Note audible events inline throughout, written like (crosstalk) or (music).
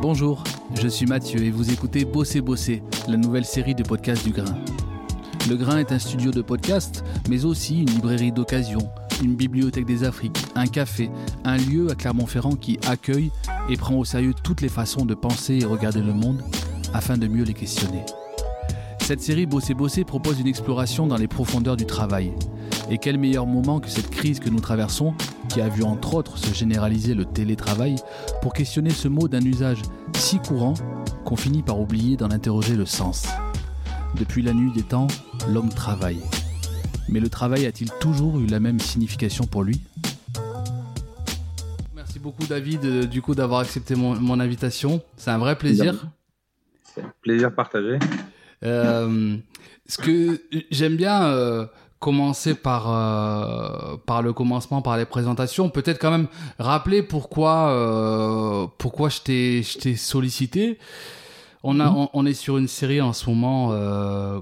Bonjour, je suis Mathieu et vous écoutez Bosser Bosser, la nouvelle série de podcasts du Grain. Le Grain est un studio de podcast, mais aussi une librairie d'occasion, une bibliothèque des Afriques, un café, un lieu à Clermont-Ferrand qui accueille et prend au sérieux toutes les façons de penser et regarder le monde afin de mieux les questionner. Cette série Bosser Bosser propose une exploration dans les profondeurs du travail. Et quel meilleur moment que cette crise que nous traversons, qui a vu entre autres se généraliser le télétravail, pour questionner ce mot d'un usage si courant qu'on finit par oublier d'en interroger le sens. Depuis la nuit des temps, l'homme travaille. Mais le travail a-t-il toujours eu la même signification pour lui? Merci beaucoup David euh, du coup d'avoir accepté mon, mon invitation. C'est un vrai plaisir. C'est un plaisir partagé. Euh, ce que j'aime bien euh, commencer par euh, par le commencement, par les présentations. Peut-être quand même rappeler pourquoi euh, pourquoi je t'ai je t'ai sollicité. On a Mhm. on, on est sur une série en ce moment. euh,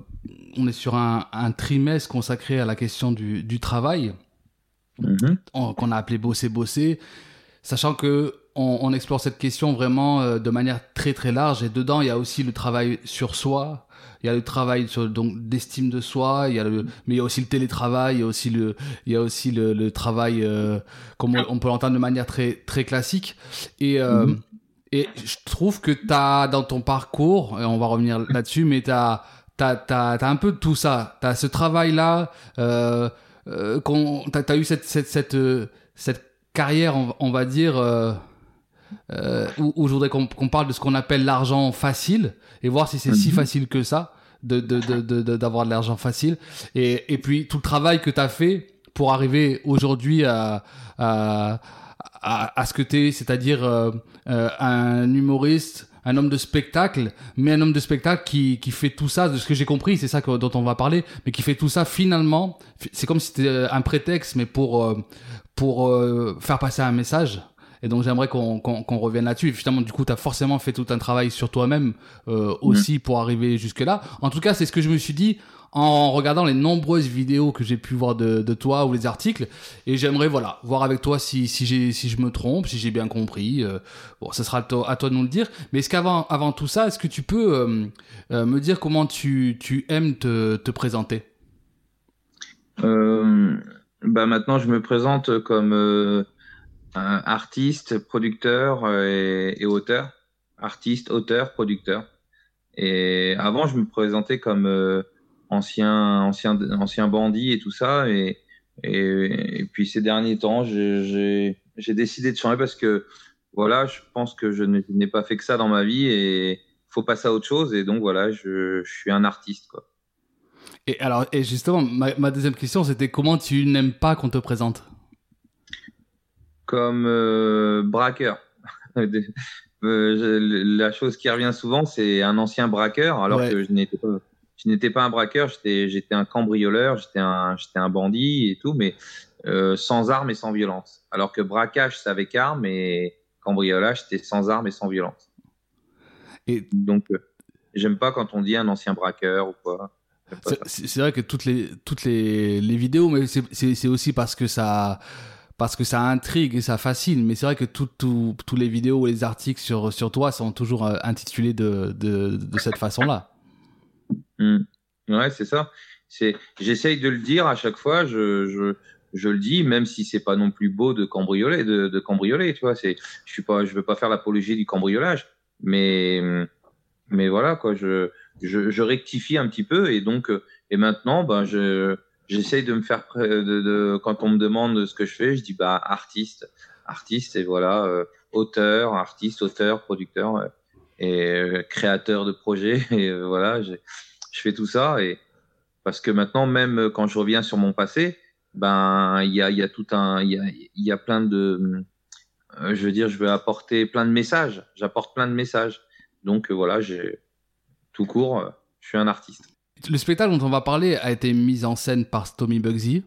on est sur un, un trimestre consacré à la question du, du travail en- qu'on a appelé bosser bosser, sachant que on, on explore cette question vraiment euh, de manière très très large. Et dedans il y a aussi le travail sur soi, il y a le travail sur donc d'estime de soi, il y a le mais il y a aussi le télétravail, il y a aussi le il y a aussi le, le travail euh, comme on, on peut l'entendre de manière très très classique. Et euh, Mhm. et je trouve que tu as dans ton parcours et on va revenir là-dessus mais tu as T'as, t'as, t'as un peu de tout ça. T'as ce travail-là, euh, euh, qu'on, t'as, t'as eu cette, cette, cette, euh, cette carrière, on, on va dire, euh, où, où je voudrais qu'on, parle de ce qu'on appelle l'argent facile et voir si c'est si Mhm. facile que ça de, de, de, de, de- d'avoir de l'argent facile. Et, et puis tout le travail que t'as fait pour arriver aujourd'hui à, à, à, à ce que t'es, c'est-à-dire euh, euh, un humoriste, un homme de spectacle, mais un homme de spectacle qui, qui fait tout ça, de ce que j'ai compris, c'est ça que, dont on va parler, mais qui fait tout ça finalement, c'est comme si c'était euh, un prétexte, mais pour, euh, pour euh, faire passer un message. Et donc j'aimerais qu'on qu'on qu'on revienne là-dessus. Et Finalement, du coup, tu as forcément fait tout un travail sur toi-même euh, aussi pour arriver jusque-là. En tout cas, c'est ce que je me suis dit en regardant les nombreuses vidéos que j'ai pu voir de, de toi ou les articles. Et j'aimerais, voilà, voir avec toi si, si, j'ai, si je me trompe, si j'ai bien compris. Euh, bon, ce sera à toi, à toi de nous le dire. Mais est-ce qu'avant avant tout ça, est-ce que tu peux euh, euh, me dire comment tu, tu aimes te, te présenter? Euh, bah maintenant, je me présente comme euh, artiste, producteur euh, et, et auteur. Artiste, auteur, producteur. Et avant, je me présentais comme euh, ancien, ancien, ancien bandit et tout ça. Et, et, et puis ces derniers temps, j'ai- décidé de changer parce que voilà, je pense que je n'ai pas fait que ça dans ma vie et faut passer à autre chose. Et donc voilà, je, je suis un artiste quoi. Et alors, et justement, ma, ma deuxième question, c'était comment tu n'aimes pas qu'on te présente? Comme euh, braqueur. (laughs) Euh, la chose qui revient souvent, c'est un ancien braqueur, alors Ouais. que je n'étais pas, je n'étais pas un braqueur, j'étais, un cambrioleur, j'étais un, bandit et tout, mais euh, sans armes et sans violence. Alors que braquage, c'est avec armes et cambriolage, c'était sans armes et sans violence. Et Donc, euh, j'aime pas quand on dit un ancien braqueur ou quoi. C'est- vrai que toutes les, toutes les, les vidéos, mais c'est aussi parce que ça parce que ça intrigue ça fascine. Mais c'est vrai que tous les vidéos et les articles sur, sur toi sont toujours euh, intitulés de, de, cette façon-là. Mm. Ouais, c'est ça. J'essaye de le dire à chaque fois. Je, je, je le dis, même si c'est pas non plus beau de cambrioler, de, de cambrioler. Tu vois, c'est, je suis pas, je veux pas faire l'apologie du cambriolage, mais, mais voilà quoi. Je, je, je rectifie un petit peu et donc, euh, et maintenant, ben je, j'essaye de me faire, de, de, quand on me demande ce que je fais, je dis bah artiste, artiste et voilà, euh, auteur, artiste, auteur, producteur euh, et euh, créateur de projet (laughs) et euh, voilà. j'ai- je fais tout ça et parce que maintenant même quand je reviens sur mon passé ben il y a y a tout un il y a y a plein de euh, je veux dire je veux apporter plein de messages. J'apporte plein de messages. Donc euh, voilà j'ai tout court je suis un artiste Le spectacle dont on va parler a été mis en scène par Stomy Bugsy.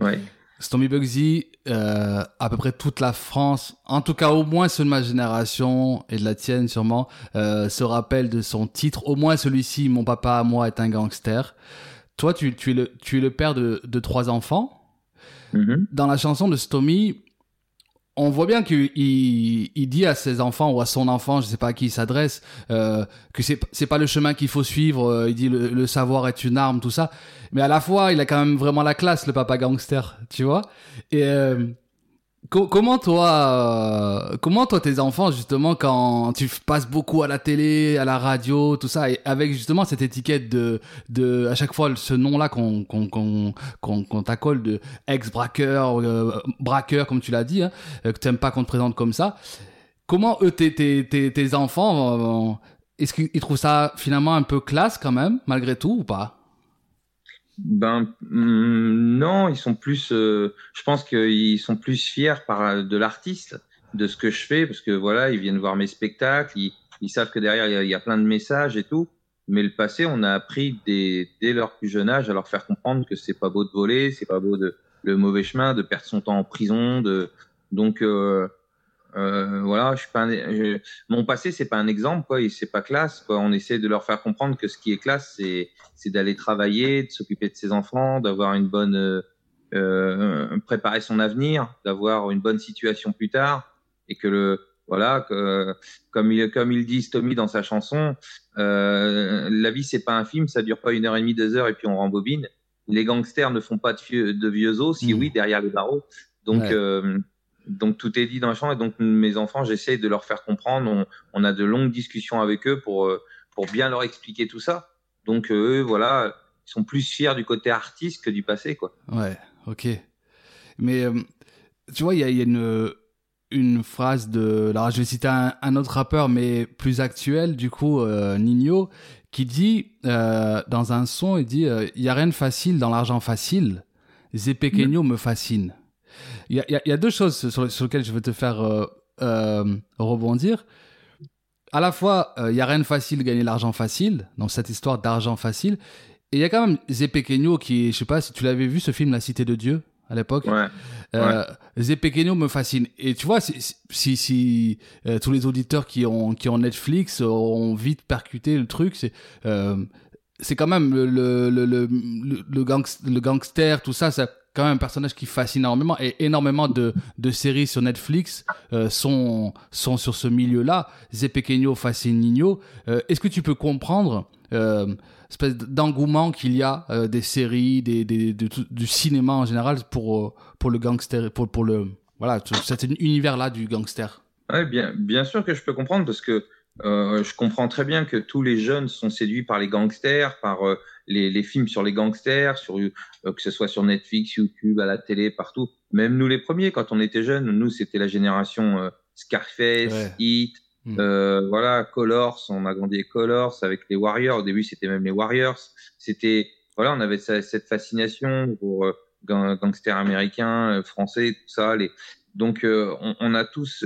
ouais Stomy Bugsy, euh, à peu près toute la France, en tout cas au moins ceux de ma génération et de la tienne sûrement, euh, se rappellent de son titre, au moins celui-ci, Mon papa à moi est un gangster. Toi, tu, tu, es, le, tu es le père de, de trois enfants. Mhm. Dans la chanson de Stomy, on voit bien qu'il il, dit à ses enfants ou à son enfant, je sais pas à qui il s'adresse, euh, que c'est c'est pas le chemin qu'il faut suivre. Euh, il dit le, savoir est une arme, tout ça. Mais à la fois, il a quand même vraiment la classe, le papa gangster, tu vois. Et euh, comment toi, euh, comment toi tes enfants justement quand tu passes beaucoup à la télé, à la radio, tout ça, et avec justement cette étiquette de, de à chaque fois ce nom-là qu'on qu'on qu'on qu'on t'accole de ex braqueur, euh, braqueur comme tu l'as dit, hein, euh, que t'aimes pas qu'on te présente comme ça. Comment eux tes tes tes, tes enfants, est-ce qu'ils trouvent ça finalement un peu classe quand même malgré tout ou pas? Ben mm, non, ils sont plus. Euh, je pense qu'ils sont plus fiers par de l'artiste, de ce que je fais, parce que voilà, ils viennent voir mes spectacles, ils, savent que derrière il y, a, plein de messages et tout. Mais le passé, on a appris dès, dès leur plus jeune âge à leur faire comprendre que c'est pas beau de voler, c'est pas beau de le mauvais chemin, de perdre son temps en prison, de donc euh, euh, voilà, je suis pas mon passé c'est pas un exemple quoi, c'est pas classe quoi. On essaie de leur faire comprendre que ce qui est classe c'est c'est d'aller travailler, de s'occuper de ses enfants, d'avoir une bonne euh, euh préparer son avenir, d'avoir une bonne situation plus tard et que le voilà que, comme il comme ils disent Tommy dans sa chanson, euh, la vie c'est pas un film, ça dure pas une heure et demie, deux heures et puis on rembobine. Les gangsters ne font pas de vieux, de vieux os, si mmh. oui derrière les barreaux. Donc euh, donc tout est dit dans le champ et donc mes enfants, j'essaie de leur faire comprendre. On, a de longues discussions avec eux pour euh, pour bien leur expliquer tout ça. Donc euh, eux, voilà, ils sont plus fiers du côté artiste que du passé, quoi. Ouais, ok. Mais euh, tu vois, il y a, une une phrase de, alors je vais citer un, autre rappeur mais plus actuel du coup, Nino, qui dit dans un son, il dit, il y a rien de facile dans l'argent facile. Zé Pequeño me fascine. Il y a, deux choses sur, lesquelles je veux te faire euh, euh, rebondir. À la fois, euh, il y a rien de facile de gagner l'argent facile, dans cette histoire d'argent facile. Et il y a quand même Zepequeno qui, je sais pas si tu l'avais vu ce film La Cité de Dieu à l'époque. Ouais. Euh, me fascine. Et tu vois, si, si, tous les auditeurs qui ont, qui ont Netflix ont vite percuté le truc, c'est c'est quand même le, le, le, le, le, gangster, tout ça, ça quand même un personnage qui fascine énormément et énormément de, de séries sur Netflix euh, sont, sont sur ce milieu-là. Zepequeño fascine Nino. Euh, est-ce que tu peux comprendre euh, espèce d'engouement qu'il y a euh, des séries, des, des, du cinéma en général pour, pour le gangster, pour, pour le voilà, cet univers-là du gangster? Ouais, bien, bien sûr que je peux comprendre parce que je comprends très bien que tous les jeunes sont séduits par les gangsters, par les, les, films sur les gangsters, sur, euh, que ce soit sur Netflix, YouTube, à la télé, partout. Même nous les premiers, quand on était jeunes, nous c'était la génération Scarface, Heat, hmm. voilà, Colors. On a grandi avec Colors, avec les Warriors. Au début, c'était même les Warriors. C'était voilà, on avait cette fascination pour gangsters américains, français, tout ça. Les... Donc, on, on, a tous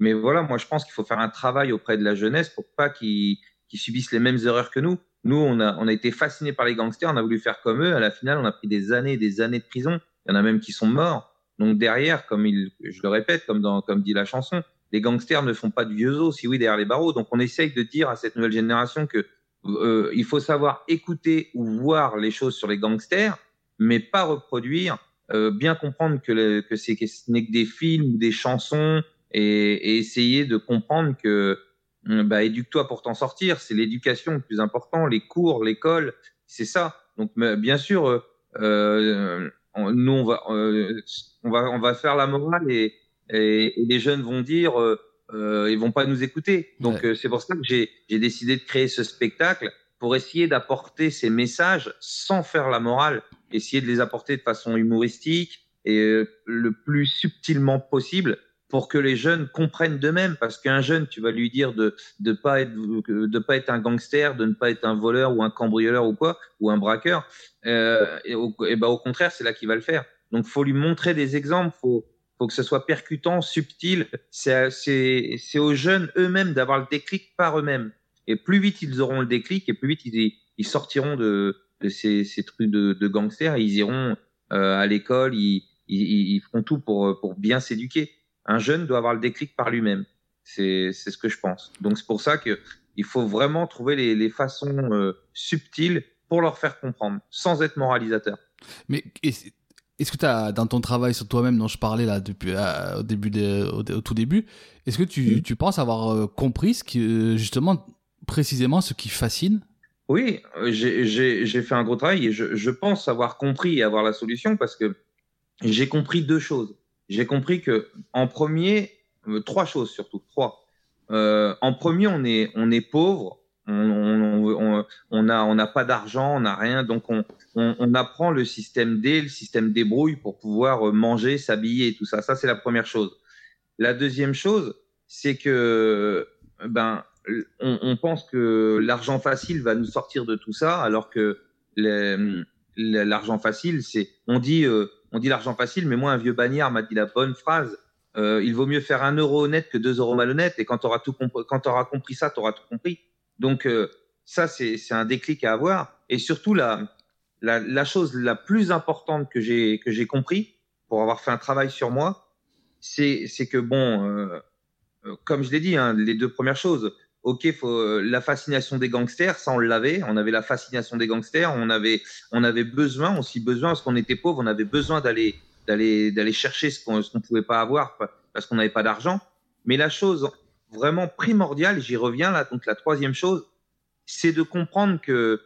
mais voilà, moi, je pense qu'il faut faire un travail auprès de la jeunesse pour pas qu'ils subissent les mêmes erreurs que nous. Nous, on a, on a été fascinés par les gangsters, on a voulu faire comme eux. À la finale, on a pris des années et des années de prison. Il y en a même qui sont morts. Donc derrière, comme il, je le répète, comme dans, comme dit la chanson, les gangsters ne font pas de vieux os, si oui, derrière les barreaux. Donc on essaye de dire à cette nouvelle génération que euh, il faut savoir écouter ou voir les choses sur les gangsters, mais pas reproduire. Euh, bien comprendre que, que c'est ce n'est que des films des chansons et, et essayer de comprendre que bah, éduque-toi pour t'en sortir. C'est l'éducation le plus important, les cours, l'école, c'est ça. Donc bien sûr, euh, euh nous on va, euh, on va, on va faire la morale et, et, les jeunes vont dire, euh, euh ils vont pas nous écouter. Donc c'est pour ça que j'ai décidé de créer ce spectacle pour essayer d'apporter ces messages sans faire la morale, essayer de les apporter de façon humoristique et le plus subtilement possible pour que les jeunes comprennent d'eux-mêmes. Parce qu'un jeune, tu vas lui dire de de pas être pas être un gangster, de ne pas être un voleur ou un cambrioleur ou quoi, ou un braqueur. Euh, et, au, ben, au contraire, c'est là qu'il va le faire. Donc, faut lui montrer des exemples. Faut faut que ce soit percutant, subtil. C'est aux jeunes eux-mêmes d'avoir le déclic par eux-mêmes. Et plus vite ils auront le déclic, et plus vite ils, ils sortiront de, de ces, ces trucs de, de gangsters. ils iront euh, à l'école, ils, ils, ils feront tout pour pour bien s'éduquer un jeune doit avoir le déclic par lui-même. C'est ce que je pense. Donc c'est pour ça que il faut vraiment trouver les, façons euh, subtiles pour leur faire comprendre, sans être moralisateur. Mais est-ce que tu as, dans ton travail sur toi-même dont je parlais là depuis, au, début au, tout début, est-ce que tu, mm. tu, penses avoir compris ce qui, justement, précisément ce qui fascine? Oui, j'ai fait un gros travail et je, je, pense avoir compris et avoir la solution parce que j'ai compris deux choses. J'ai compris que, en premier, trois choses surtout, trois. en premier, on est, on est pauvre on n'a on, pas d'argent, on n'a rien, donc on, apprend le système D, le système débrouille pour pouvoir euh, manger, s'habiller tout ça. Ça, c'est la première chose. La deuxième chose, c'est que ben, on, pense que l'argent facile va nous sortir de tout ça, alors que l'argent facile, c'est on dit euh, on dit l'argent facile, mais moi un vieux bagnard m'a dit la bonne phrase. Euh, il vaut mieux faire un euro honnête que deux euros malhonnêtes. Et quand tu auras auras compris ça, tu auras tout compris. Donc euh, ça, c'est un déclic à avoir. Et surtout, la, la, chose la plus importante que j'ai que j'ai compris pour avoir fait un travail sur moi, c'est que bon, euh, euh, comme je l'ai dit, hein, les deux premières choses. Ok, faut, la fascination des gangsters, ça on l'avait. On avait la fascination des gangsters. On avait, on avait besoin, aussi besoin, parce qu'on était pauvre, on avait besoin d'aller, d'aller, d'aller chercher ce qu'on ne pouvait pas avoir parce qu'on n'avait pas d'argent. Mais la chose vraiment primordial, j'y reviens là, donc la troisième chose, c'est de comprendre que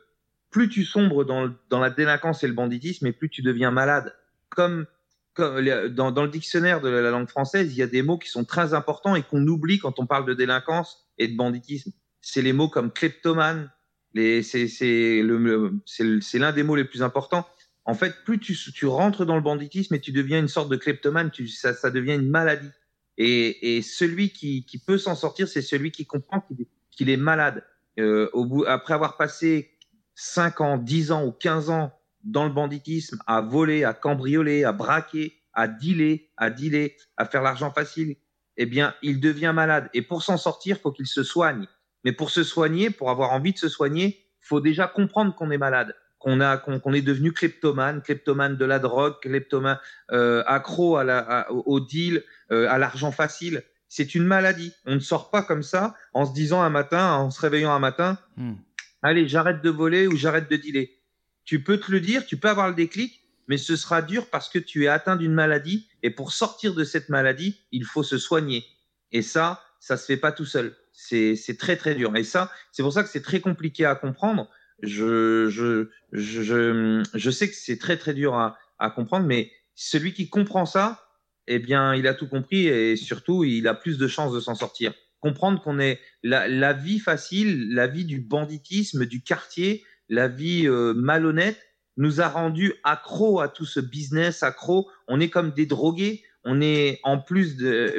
plus tu sombres dans, dans, la délinquance et le banditisme, et plus tu deviens malade. Comme, comme dans, dans, le dictionnaire de la langue française, il y a des mots qui sont très importants et qu'on oublie quand on parle de délinquance et de banditisme. C'est les mots comme kleptomane, c'est l'un des mots les plus importants. En fait, plus tu, tu, rentres dans le banditisme et tu deviens une sorte de kleptomane, tu, ça, ça devient une maladie. Et, et celui qui, qui peut s'en sortir, c'est celui qui comprend qu'il est malade. Euh, au bout, après avoir passé 5 ans, 10 ans ou 15 ans dans le banditisme, à voler, à cambrioler, à braquer, à dealer, à dealer, à faire l'argent facile, eh bien, il devient malade. Et pour s'en sortir, faut qu'il se soigne. Mais pour se soigner, pour avoir envie de se soigner, faut déjà comprendre qu'on est malade qu'on a qu'on est devenu kleptomane, kleptomane de la drogue, kleptomane euh, accro à la, au deal, euh, à l'argent facile. C'est une maladie. On ne sort pas comme ça en se disant un matin, en se réveillant un matin, hmm. allez, j'arrête de voler ou j'arrête de dealer. Tu peux te le dire, tu peux avoir le déclic, mais ce sera dur parce que tu es atteint d'une maladie et pour sortir de cette maladie, il faut se soigner. Et ça, ça se fait pas tout seul. C'est très très dur. Et ça, c'est pour ça que c'est très compliqué à comprendre je, je, je, je sais que c'est très très dur à, comprendre, mais celui qui comprend ça, eh bien, il a tout compris et surtout, il a plus de chances de s'en sortir. Comprendre qu'on est la, la, vie facile, la vie du banditisme, du quartier, la vie euh, malhonnête, nous a rendu accro à tout ce business, accro. On est comme des drogués. On est en plus de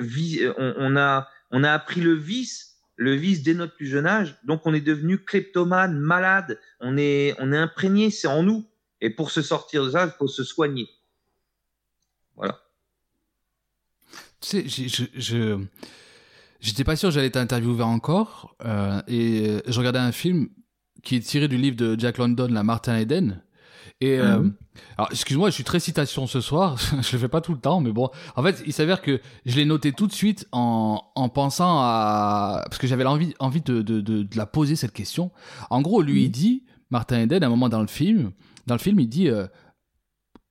on, on a on a appris le vice le vice dès notre plus jeune âge. Donc on est devenu kleptomane, malade, on est, on est imprégné, c'est en nous. Et pour se sortir de ça, il faut se soigner. Voilà. Tu sais, je, j'étais pas sûr que j'allais t'interviewer encore, euh, et je regardais un film qui est tiré du livre de Jack London, La Martin Eden, et euh, mhm. alors, excuse-moi, je suis très citation ce soir. (laughs) je le fais pas tout le temps, mais bon. En fait, il s'avère que je l'ai noté tout de suite en, en pensant à parce que j'avais envie envie de, de, de, la poser cette question. En gros, lui il mhm. dit Martin Eden à un moment dans le film, dans le film, il dit euh,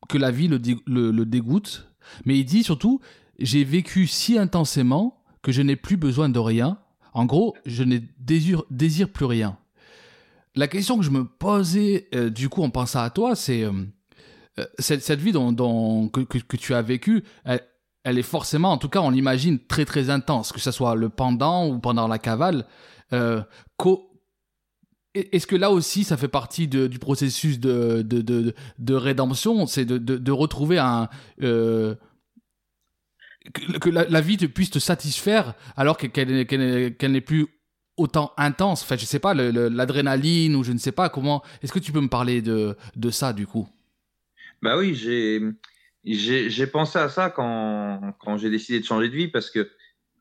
que la vie le, le, le dégoûte, mais il dit surtout j'ai vécu si intensément que je n'ai plus besoin de rien. En gros, je ne désire, désire plus rien la question que je me posais, euh, du coup, en pensant à toi, c'est euh, euh, cette, vie dont, que, tu as vécue, elle, est forcément, en tout cas, on l'imagine, très très intense, que ce soit le pendant ou pendant la cavale. Est-ce que là aussi, ça fait partie du processus de, de, rédemption? C'est de, retrouver un. que, la, vie te puisse te satisfaire alors qu'elle n'est plus autant intense Enfin, je sais pas, l'adrénaline ou je ne sais pas comment. Est-ce que tu peux me parler de, de ça du coup? Bah oui, j'ai pensé à ça quand, quand j'ai décidé de changer de vie parce que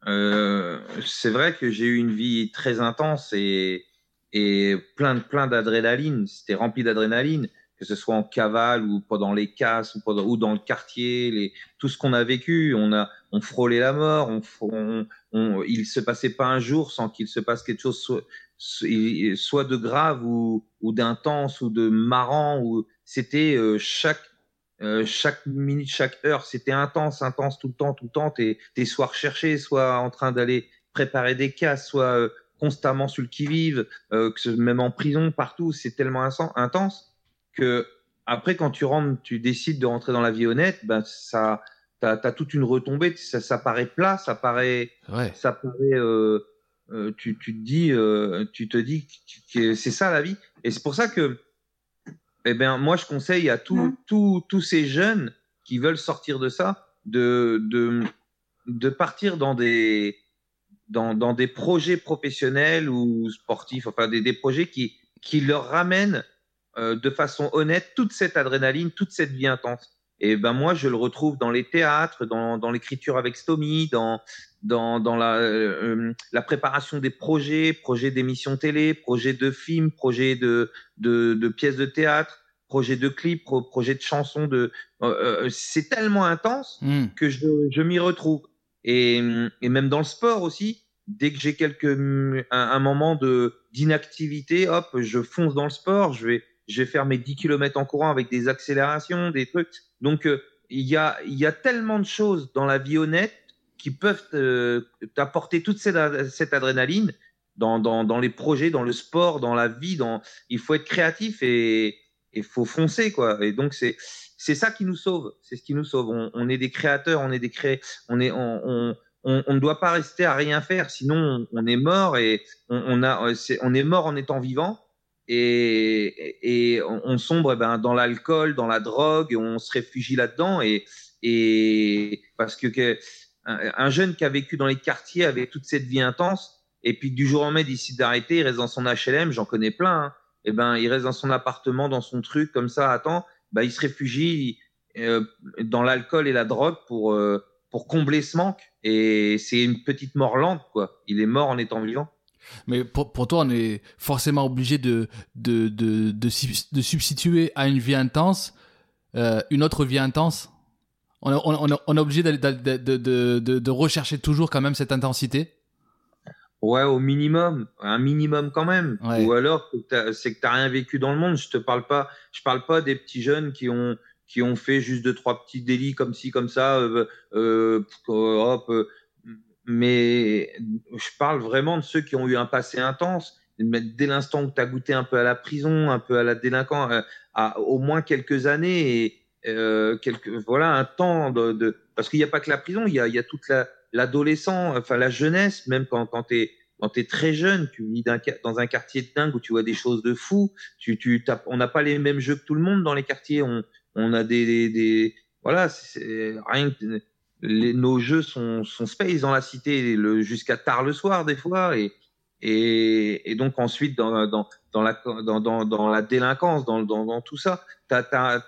euh, c'est vrai que j'ai eu une vie très intense et, et plein, plein d'adrénaline. C'était rempli d'adrénaline, que ce soit en cavale ou pendant les casses ou, pendant, ou dans le quartier, tout ce qu'on a vécu. On a, on frôlait la mort, on, on, il se passait pas un jour sans qu'il se passe quelque chose soit, soit de grave ou, ou d'intense ou de marrant. Ou c'était euh, chaque euh, chaque minute, chaque heure, c'était intense, intense tout le temps, tout le temps. T'es, soit recherché, soit en train d'aller préparer des cas, soit euh, constamment sur le qui-vive, euh, même en prison, partout. C'est tellement intense que après, quand tu rentres, tu décides de rentrer dans la vie honnête, ben ça, t'as, as toute une retombée. Ça, ça paraît plat, ça paraît, ouais. ça paraît. Euh, tu, tu, te dis, tu te dis que c'est ça la vie. Et c'est pour ça que eh bien, moi, je conseille à tous tous ces jeunes qui veulent sortir de ça de, de, de partir dans des, dans, dans, des projets professionnels ou sportifs, enfin des, des projets qui, qui leur ramènent euh, de façon honnête toute cette adrénaline, toute cette vie intense. Et ben moi, je le retrouve dans les théâtres, dans, dans l'écriture avec Stomy, dans, dans, dans la, euh, la préparation des projets, projets d'émissions télé, projets de films, projets de, de, de pièces de théâtre, projets de clips, projets de chansons. De, euh, euh, c'est tellement intense mm. que je, je m'y retrouve. Et, et, même dans le sport aussi, dès que j'ai quelques un, un, moment de d'inactivité, hop, je fonce dans le sport. Je vais je vais faire mes 10 km en courant avec des accélérations, des trucs. Donc il y a il y a tellement de choses dans la vie honnête qui peuvent t'apporter toute cette, cette adrénaline dans, dans, dans, les projets, dans le sport, dans la vie. Dans... Il faut être créatif et il faut foncer. quoi. Et donc, c'est c'est ça qui nous sauve. C'est ce qui nous sauve. On, est des créateurs, on est des cré... on est on, on, ne doit pas rester à rien faire, sinon on, est mort et on, a, on est mort en étant vivant et, et on, sombre eh ben, dans l'alcool, dans la drogue, on se réfugie là-dedans. Et, et parce que, un, jeune qui a vécu dans les quartiers avec toute cette vie intense, et puis du jour au lendemain décide d'arrêter, il reste dans son HLM, j'en connais plein, hein, et ben il reste dans son appartement, dans son truc comme ça, attends, bah il se réfugie euh, dans l'alcool et la drogue pour euh, pour combler ce manque, et c'est une petite mort lente quoi. Il est mort en étant vivant. Mais pour, pour toi, on est forcément obligé de, de, de, de, de substituer à une vie intense euh, une autre vie intense on, on, on est obligé de, de, de, de, rechercher toujours quand même cette intensité Ouais, au minimum, un minimum quand même. Ou alors, c'est que tu n'as rien vécu dans le monde. Je te parle pas, je parle pas des petits jeunes qui ont qui ont fait juste deux trois petits délits comme ci comme ça. Euh, euh, hop, euh, mais je parle vraiment de ceux qui ont eu un passé intense. Dès l'instant où tu as goûté un peu à la prison, un peu à la délinquance, euh, à, au moins quelques années et euh, quelques, voilà, un temps de, de parce qu'il n'y a pas que la prison, il y a, y a toute la, l'adolescent, enfin la jeunesse, même quand, quand tu es quand tu très jeune, tu vis dans un quartier de dingue où tu vois des choses de fou, tu, tu on n'a pas les mêmes jeux que tout le monde dans les quartiers, on, on a des, des, des voilà, rien que les, nos jeux sont, sont space dans la cité jusqu'à tard le soir des fois et, et, et donc ensuite dans, dans, dans, la, dans, dans, la délinquance, dans, tout ça, t'as,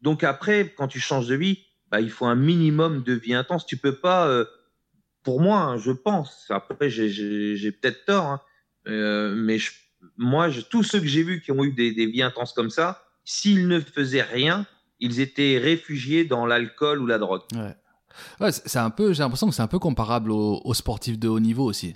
donc après, quand tu changes de vie, bah, il faut un minimum de vie intense. Tu peux pas, euh, pour moi, hein, je pense. Après, j'ai peut-être tort, hein, euh, mais je, moi, je, tous ceux que j'ai vus qui ont eu des, des vies intenses comme ça, s'ils ne faisaient rien, ils étaient réfugiés dans l'alcool ou la drogue. Ouais. Ouais, c'est un peu, j'ai l'impression que c'est un peu comparable aux, aux, sportifs de haut niveau aussi.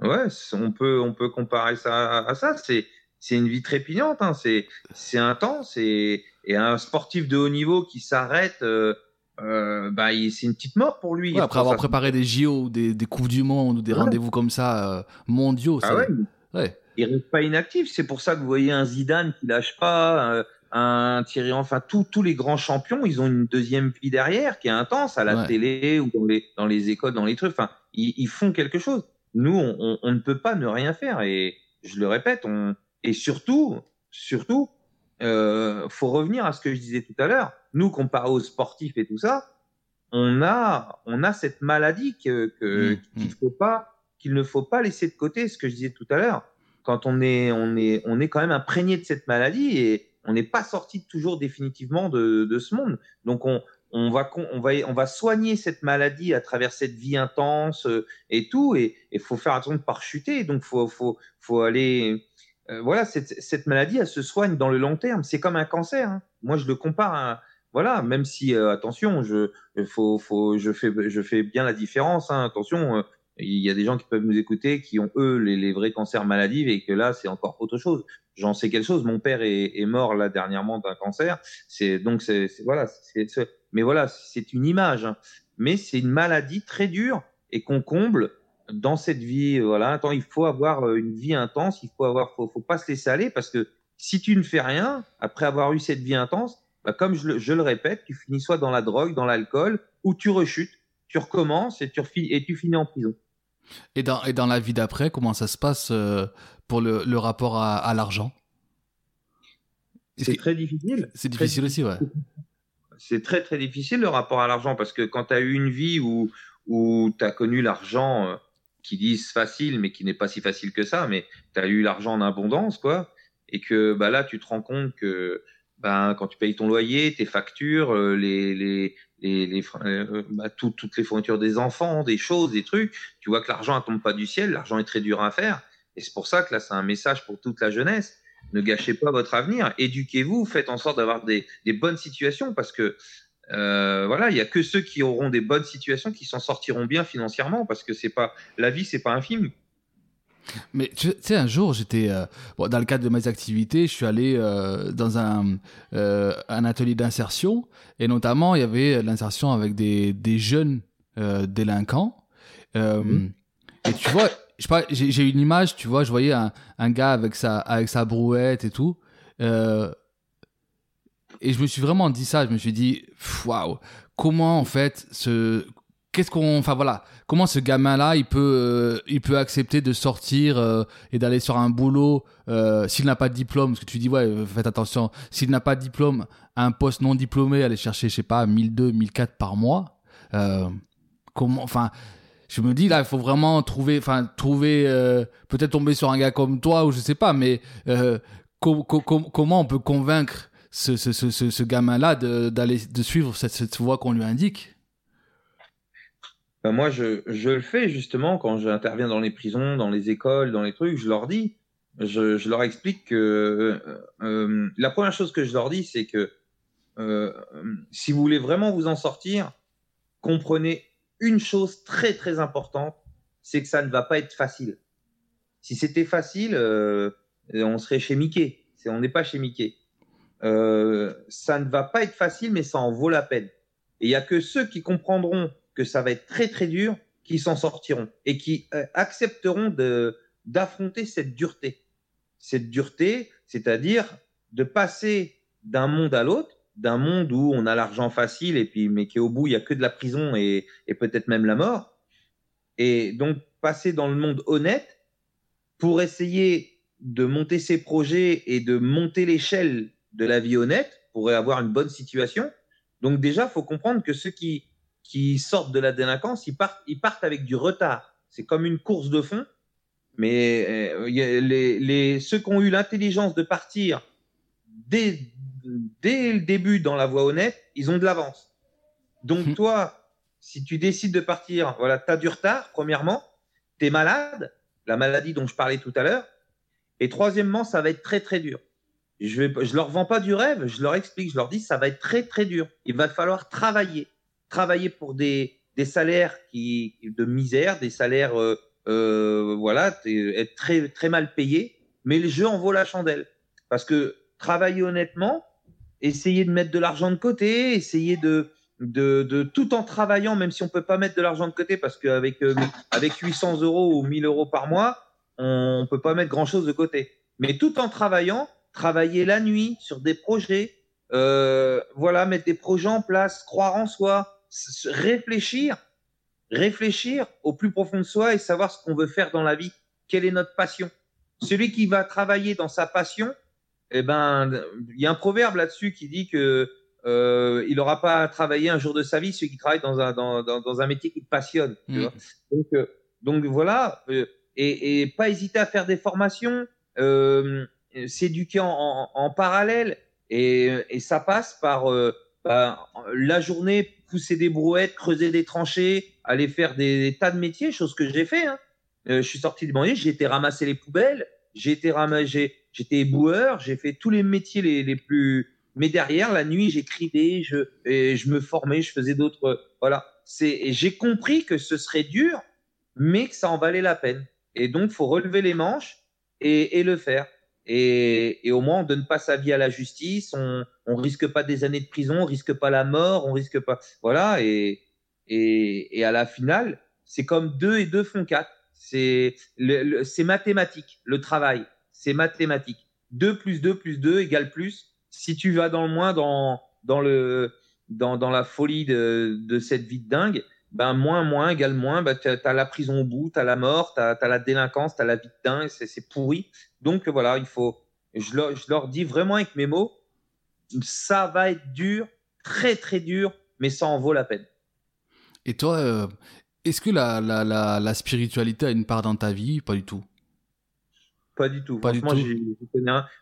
Ouais, on peut, on peut comparer ça à, ça. C'est, c'est une vie trépignante, hein. c'est, c'est intense et, et un sportif de haut niveau qui s'arrête, euh, euh, bah, c'est une petite mort pour lui. Ouais, après avoir préparé des JO ou des, des Coupes du Monde ou des rendez-vous comme ça euh, mondiaux. Ah ouais, ouais. Il reste pas inactif. C'est pour ça que vous voyez un Zidane qui lâche pas, un Thierry, enfin tous tous les grands champions, ils ont une deuxième vie derrière qui est intense à la télé ou dans les dans les écoles, dans les trucs. Enfin, ils, ils font quelque chose. Nous, on, on, on, ne peut pas ne rien faire. Et je le répète, on et surtout, surtout, euh, faut revenir à ce que je disais tout à l'heure. Nous, comparé aux sportifs et tout ça, on a, on a cette maladie que, que mmh, qu'il mmh. faut pas, qu'il ne faut pas laisser de côté. Ce que je disais tout à l'heure, quand on est, on est, on est quand même imprégné de cette maladie et on n'est pas sorti toujours définitivement de, ce monde. Donc on, va, soigner cette maladie à travers cette vie intense euh, et tout, et il faut faire attention de pas chuter. Donc faut, faut, aller, euh, voilà, cette, maladie, elle se soigne dans le long terme. C'est comme un cancer. Hein. Moi, je le compare à, voilà, même si, euh, attention, je, faut, je fais bien la différence. Hein. Attention, il y a des gens qui peuvent nous écouter qui ont eux les, vrais cancers maladifs et que là c'est encore autre chose. J'en sais quelque chose. Mon père est, mort là dernièrement d'un cancer. C'est donc c'est voilà. mais voilà, c'est une image. Hein. Mais c'est une maladie très dure et qu'on comble dans cette vie. Voilà. Attends, il faut avoir euh, une vie intense. Il faut avoir, faut, faut pas se laisser aller parce que si tu ne fais rien après avoir eu cette vie intense, bah comme je le, je le répète, tu finis soit dans la drogue, dans l'alcool, ou tu rechutes, tu recommences et tu, et tu finis en prison. Et dans, et dans la vie d'après, comment ça se passe euh, pour le, le rapport à, à l'argent? C'est très difficile. C'est difficile aussi, ouais. C'est très très difficile le rapport à l'argent parce que quand tu as eu une vie où, où tu as connu l'argent euh, qui disent facile mais qui n'est pas si facile que ça, mais tu as eu l'argent en abondance, quoi, et que bah, là tu te rends compte que ben, quand tu payes ton loyer, tes factures, euh, les, les, les, les euh, bah, toutes les fournitures des enfants, des choses, des trucs, tu vois que l'argent ne tombe pas du ciel, l'argent est très dur à faire. Et c'est pour ça que là, c'est un message pour toute la jeunesse. Ne gâchez pas votre avenir, éduquez-vous, faites en sorte d'avoir des, des, bonnes situations parce que euh, voilà, il y a que ceux qui auront des bonnes situations qui s'en sortiront bien financièrement parce que c'est pas la vie, c'est pas un film. Mais tu sais, un jour, j'étais euh, dans le cadre de mes activités, je suis allé euh, dans un, euh, un atelier d'insertion et notamment il y avait l'insertion avec des, des jeunes délinquants. Mhm. Et tu vois, j'ai une image, tu vois, je voyais un, un, gars avec sa avec sa brouette et tout. et je me suis vraiment dit ça, je me suis dit, waouh, comment en fait ce qu'est-ce qu'on, enfin voilà, comment ce gamin-là, il peut, euh, il peut accepter de sortir euh, et d'aller sur un boulot euh, s'il n'a pas de diplôme, parce que tu dis ouais, faites attention, s'il n'a pas de diplôme, un poste non diplômé, aller chercher, je sais pas, 1002, 1004 par mois, comment, enfin. Je me dis là, il faut vraiment trouver, enfin trouver, peut-être tomber sur un gars comme toi ou je sais pas, mais comment on peut convaincre ce, ce, ce, ce gamin-là d'aller de, suivre cette voie qu'on lui indique? Ben, moi, je, je, le fais justement quand j'interviens dans les prisons, dans les écoles, dans les trucs, je leur dis, je, je leur explique que euh, euh la première chose que je leur dis, c'est que euh, si vous voulez vraiment vous en sortir, comprenez une chose très très importante, c'est que ça ne va pas être facile. Si c'était facile, euh, on serait chez Mickey. On n'est pas chez Mickey. Euh, ça ne va pas être facile, mais ça en vaut la peine. Et il y a que ceux qui comprendront que ça va être très très dur, qui s'en sortiront et qui euh, accepteront de d'affronter cette dureté. Cette dureté, c'est-à-dire de passer d'un monde à l'autre, d'un monde où on a l'argent facile et puis mais qui au bout il y a que de la prison et, et peut-être même la mort, et donc passer dans le monde honnête pour essayer de monter ses projets et de monter l'échelle de la vie honnête pour avoir une bonne situation. Donc déjà, faut comprendre que ceux qui qui sortent de la délinquance, ils partent, ils partent avec du retard. C'est comme une course de fond. Mais euh, les, les, ceux qui ont eu l'intelligence de partir dès, dès le début dans la voie honnête, ils ont de l'avance. Donc hum. toi, si tu décides de partir, voilà, tu as du retard, premièrement, tu es malade, la maladie dont je parlais tout à l'heure, et troisièmement, ça va être très très dur. Je ne je leur vends pas du rêve, je leur explique, je leur dis, ça va être très très dur. Il va falloir travailler travailler pour des, des salaires qui, de misère, des salaires, euh, euh, voilà, être très, très mal payés, mais le jeu en vaut la chandelle. Parce que travailler honnêtement, essayer de mettre de l'argent de côté, essayer de, de, de, tout en travaillant, même si on peut pas mettre de l'argent de côté, parce qu'avec euh, avec 800 euros ou 1000 euros par mois, on peut pas mettre grand chose de côté. Mais tout en travaillant, travailler la nuit sur des projets, euh, voilà, mettre des projets en place, croire en soi, réfléchir, réfléchir au plus profond de soi et savoir ce qu'on veut faire dans la vie. Quelle est notre passion? Celui qui va travailler dans sa passion, eh ben, il y a un proverbe là-dessus qui dit que euh, il n'aura pas à travailler un jour de sa vie celui qui travaille dans un dans, dans, un métier qui le passionne. Tu mm. vois donc euh, donc voilà euh, et, et, pas hésiter à faire des formations, s'éduquer en, en, parallèle et, et ça passe par bah, la journée pousser des brouettes, creuser des tranchées, aller faire des, tas de métiers, chose que j'ai fait. Hein. Euh, je suis sorti de banlieue, j'ai été ramasser les poubelles, j'ai été ramasser, j'étais éboueur, j'ai fait tous les métiers les, plus. Mais derrière, la nuit, j'écrivais, je, et je me formais, je faisais d'autres. Voilà. C'est, j'ai compris que ce serait dur, mais que ça en valait la peine. Et donc, faut relever les manches et, et le faire. Et, et, au moins, on donne pas sa vie à la justice, on, on risque pas des années de prison, on risque pas la mort, on risque pas, voilà. Et, et, et à la finale, c'est comme deux et deux font quatre. C'est c'est mathématique. Le travail, c'est mathématique. 2 plus 2 plus 2 égale plus. Si tu vas dans le moins dans, dans, le, dans, dans la folie de, de cette vie de dingue, ben moins, moins égale moins, ben, tu as, la prison au bout, tu as la mort, tu as, la délinquance, tu as la vie de dingue, c'est pourri. Donc voilà, il faut, je leur, je leur dis vraiment avec mes mots, ça va être dur, très très dur, mais ça en vaut la peine. Et toi, euh, est-ce que la, la, la, la, spiritualité a une part dans ta vie Pas du tout? Pas du tout. Pas du tout.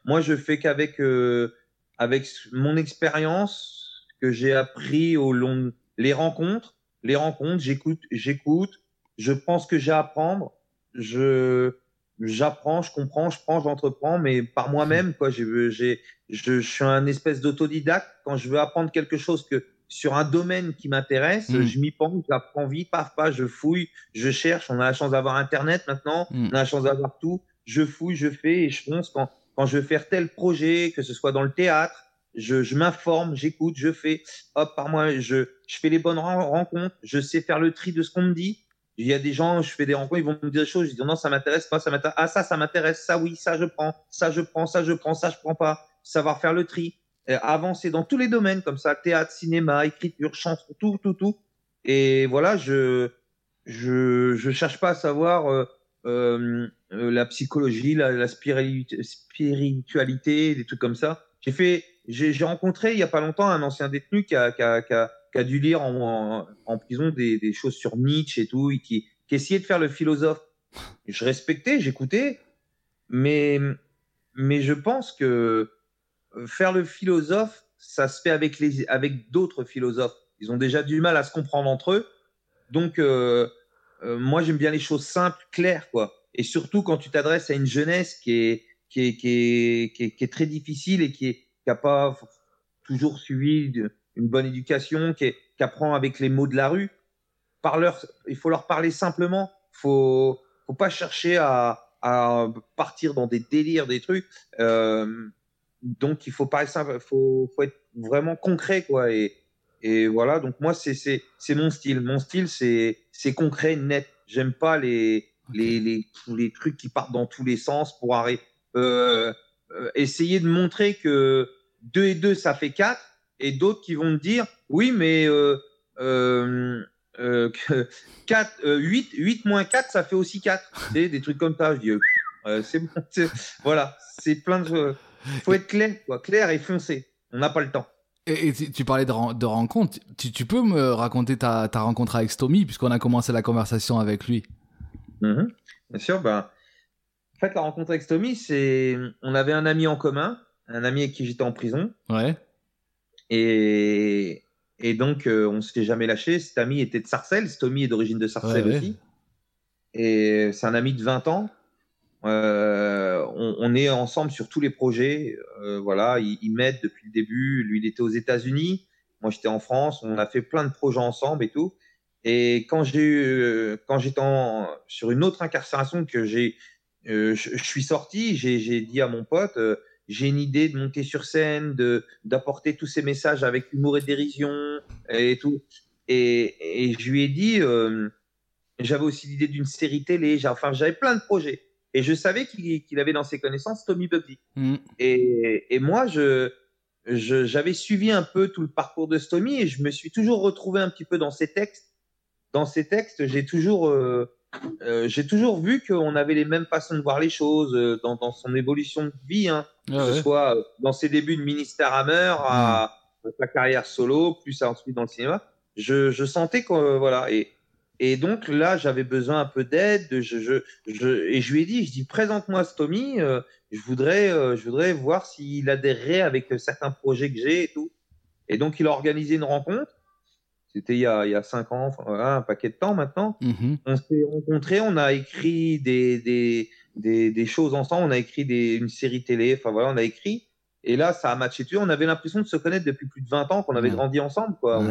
Moi, je fais qu'avec euh, avec mon expérience que j'ai appris au long les rencontres, les rencontres, j'écoute, j'écoute, je pense que j'ai à apprendre, je j'apprends, je comprends, je prends, j'entreprends, mais par moi-même quoi. J'ai, j'ai, je, je suis un espèce d'autodidacte quand je veux apprendre quelque chose que sur un domaine qui m'intéresse, mm. je m'y penche, j'apprends vite, paf, paf, je fouille, je cherche. On a la chance d'avoir Internet maintenant, mm. on a la chance d'avoir tout je fouille, je fais et je pense quand, quand je veux faire tel projet, que ce soit dans le théâtre, je, je m'informe, j'écoute, je fais, hop, par moi, je, je fais les bonnes rencontres, je sais faire le tri de ce qu'on me dit. Il y a des gens, je fais des rencontres, ils vont me dire des choses, je dis non, ça m'intéresse pas, ça m'intéresse, ah, ça, ça m'intéresse, ça, oui, ça, je prends, ça, je prends, ça, je prends, ça, je prends pas. Savoir faire le tri, avancer dans tous les domaines comme ça, théâtre, cinéma, écriture, chanson, tout, tout, tout. Et voilà, je, je, je cherche pas à savoir, euh, euh, la psychologie, la, la spiritualité, des trucs comme ça. J'ai fait, j'ai rencontré il y a pas longtemps un ancien détenu qui a, qui a, qui a, qui a dû lire en, en, prison des, des, choses sur Nietzsche et tout, et qui, qui essayait de faire le philosophe. Je respectais, j'écoutais, mais, mais je pense que faire le philosophe, ça se fait avec avec d'autres philosophes. Ils ont déjà du mal à se comprendre entre eux. Donc, euh, euh, moi, j'aime bien les choses simples, claires, quoi. Et surtout quand tu t'adresses à une jeunesse qui est, qui est, qui est, qui est, est très difficile et qui n'a pas toujours suivi une bonne éducation, qui, est, qui apprend avec les mots de la rue. Par leur, il faut leur parler simplement. Faut, faut pas chercher à, à partir dans des délires, des trucs. Euh, donc il faut parler simple, faut, faut être vraiment concret, quoi. Et, et voilà, donc moi, c'est, c'est, c'est mon style. Mon style, c'est, c'est concret, net. J'aime pas les, les, les, les trucs qui partent dans tous les sens pour arrêter. Euh, euh, essayer de montrer que 2 et 2, ça fait 4, et d'autres qui vont me dire, oui, mais euh, euh, 4, euh, (laughs) 8, 8 moins 4, ça fait aussi 4. C'est des trucs comme ça. Je dis, euh, c'est bon. (laughs) Voilà, c'est plein de. faut être clair, quoi, clair et foncé. On n'a pas le temps. Et, tu parlais de, de rencontre. Tu, tu, peux me raconter ta, ta rencontre avec Stomy, puisqu'on a commencé la conversation avec lui Mhm. Bien sûr. Ben, en fait, la rencontre avec Tommy, c'est. On avait un ami en commun, un ami avec qui j'étais en prison. Ouais. Et, et donc, euh, on ne s'était jamais lâché. Cet ami était de Sarcelles. Tommy est d'origine de Sarcelles aussi. Et c'est un ami de 20 ans. Euh, on, on, est ensemble sur tous les projets. Euh, voilà, il, il m'aide depuis le début. Lui, il était aux États-Unis. Moi, j'étais en France. On a fait plein de projets ensemble et tout. Et quand j'ai eu, quand j'étais sur une autre incarcération que j'ai, euh, je, suis sorti, j'ai dit à mon pote, j'ai une idée de monter sur scène, de d'apporter tous ces messages avec humour et dérision et tout. Et, et je lui ai dit, euh, j'avais aussi l'idée d'une série télé, enfin j'avais plein de projets. Et je savais qu'il avait dans ses connaissances Tommy Bugsy. Mm. Et, et, moi, je j'avais suivi un peu tout le parcours de Stomy et je me suis toujours retrouvé un petit peu dans ses textes dans ces textes, j'ai toujours, euh, euh, j'ai toujours vu qu'on avait les mêmes façons de voir les choses euh, dans, dans, son évolution de vie, hein, ah que ce soit dans ses débuts de ministère Hammer à, mm. sa carrière solo, plus ensuite dans le cinéma. Je, je sentais que voilà et et donc là, j'avais besoin un peu d'aide. Je, je, je, et je lui ai dit, je dis, présente-moi Stomy. Euh, je voudrais, euh, je voudrais voir s'il adhérerait avec certains projets que j'ai et tout. Et donc, il a organisé une rencontre. C'était il, y a, il y a cinq ans, enfin, voilà, un paquet de temps maintenant. Mm-hmm. On s'est rencontrés, on a écrit des, des, des, des, choses ensemble, on a écrit des, une série télé, enfin voilà, on a écrit. Et là, ça a matché dessus. On avait l'impression de se connaître depuis plus de 20 ans, qu'on avait grandi ensemble. Quoi.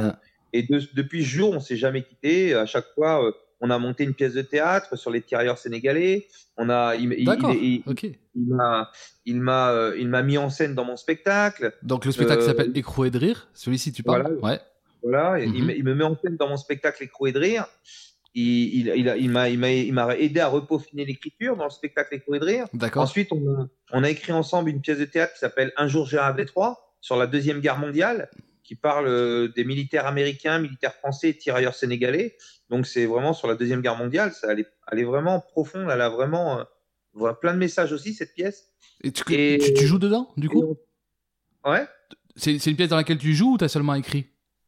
et de, depuis ce jour, on s'est jamais quitté. À chaque fois, euh, on a monté une pièce de théâtre sur les tirailleurs sénégalais. On a, il, il, il m'a, il m'a, euh, il m'a mis en scène dans mon spectacle. Donc le spectacle euh, s'appelle Écroué de rire. Celui-ci, tu parles? Voilà. Ouais. Voilà. Mhm. il, me met en scène dans mon spectacle Écroué de rire. Il, il, il m'a, aidé à repeaufiner l'écriture dans le spectacle Écroué de rire. Ensuite, on a, on a écrit ensemble une pièce de théâtre qui s'appelle Un jour j'ai rêvé trois sur la deuxième guerre mondiale qui parle euh, des militaires américains, militaires français et tirailleurs sénégalais. Donc c'est vraiment sur la Deuxième Guerre mondiale, ça, elle, est, vraiment profonde, elle a vraiment euh, plein de messages aussi, cette pièce. Et tu, tu, joues dedans, du coup? Ouais. C'est une pièce dans laquelle tu joues ou tu as seulement écrit?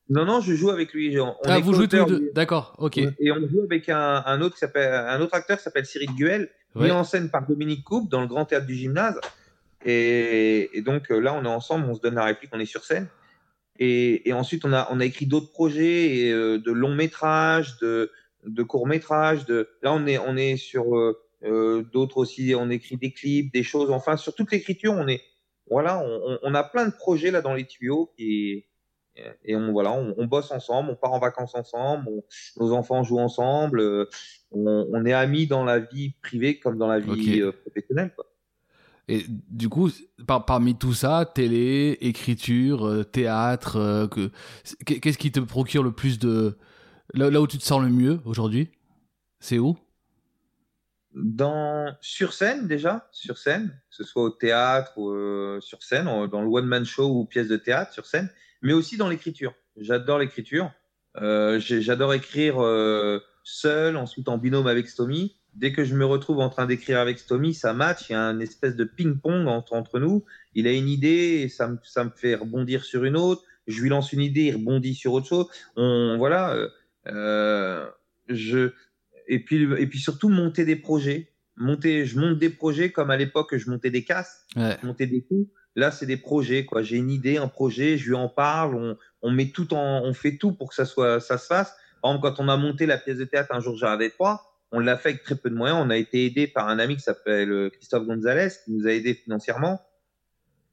Non, non, je joue avec lui. ah, vous jouez tous les deux D'accord, ok. Et on joue avec un, autre, un autre acteur qui s'appelle Cyril Guel, mis en scène par Dominique Coupe dans le Grand Théâtre du Gymnase. Et, et, donc euh, là, on est ensemble, on se donne la réplique, on est sur scène. Et, ensuite, on a, on a écrit d'autres projets euh, de longs métrages, de, de courts métrages. De... Là, on est, on est sur euh, euh, d'autres aussi. On écrit des clips, des choses. Enfin, sur toute l'écriture, on est, voilà, on, on, a plein de projets là dans les tuyaux et, et on, voilà, on, bosse ensemble, on part en vacances ensemble, nos enfants jouent ensemble, on, on, est amis dans la vie privée comme dans la vie professionnelle. Quoi. Et du coup, parmi tout ça, télé, écriture, euh, théâtre, euh, qu'est-ce qui te procure le plus de... Là, où tu te sens le mieux aujourd'hui, c'est où? Dans, Sur scène déjà, sur scène, que ce soit au théâtre ou euh, sur scène, dans le one-man show ou pièce de théâtre sur scène, mais aussi dans l'écriture. J'adore l'écriture. J'adore écrire seul, ensuite en binôme avec Stomy dès que je me retrouve en train d'écrire avec Stomy, ça match, il y a une espèce de ping-pong entre, entre nous. Il a une idée et ça me, ça me fait rebondir sur une autre. Je lui lance une idée, il rebondit sur autre chose. On, voilà, euh, euh je, et puis, et puis surtout monter des projets. Monter, je monte des projets comme à l'époque je montais des casses, ouais. je montais des coups. Là, c'est des projets, quoi. J'ai une idée, un projet, je lui en parle, on, on met tout en, on fait tout pour que ça soit, ça se fasse. Par exemple, quand on a monté la pièce de théâtre un jour, j'arrivais trois, on l'a fait avec très peu de moyens. On a été aidé par un ami qui s'appelle euh, Christophe Gonzalez, qui nous a aidé financièrement.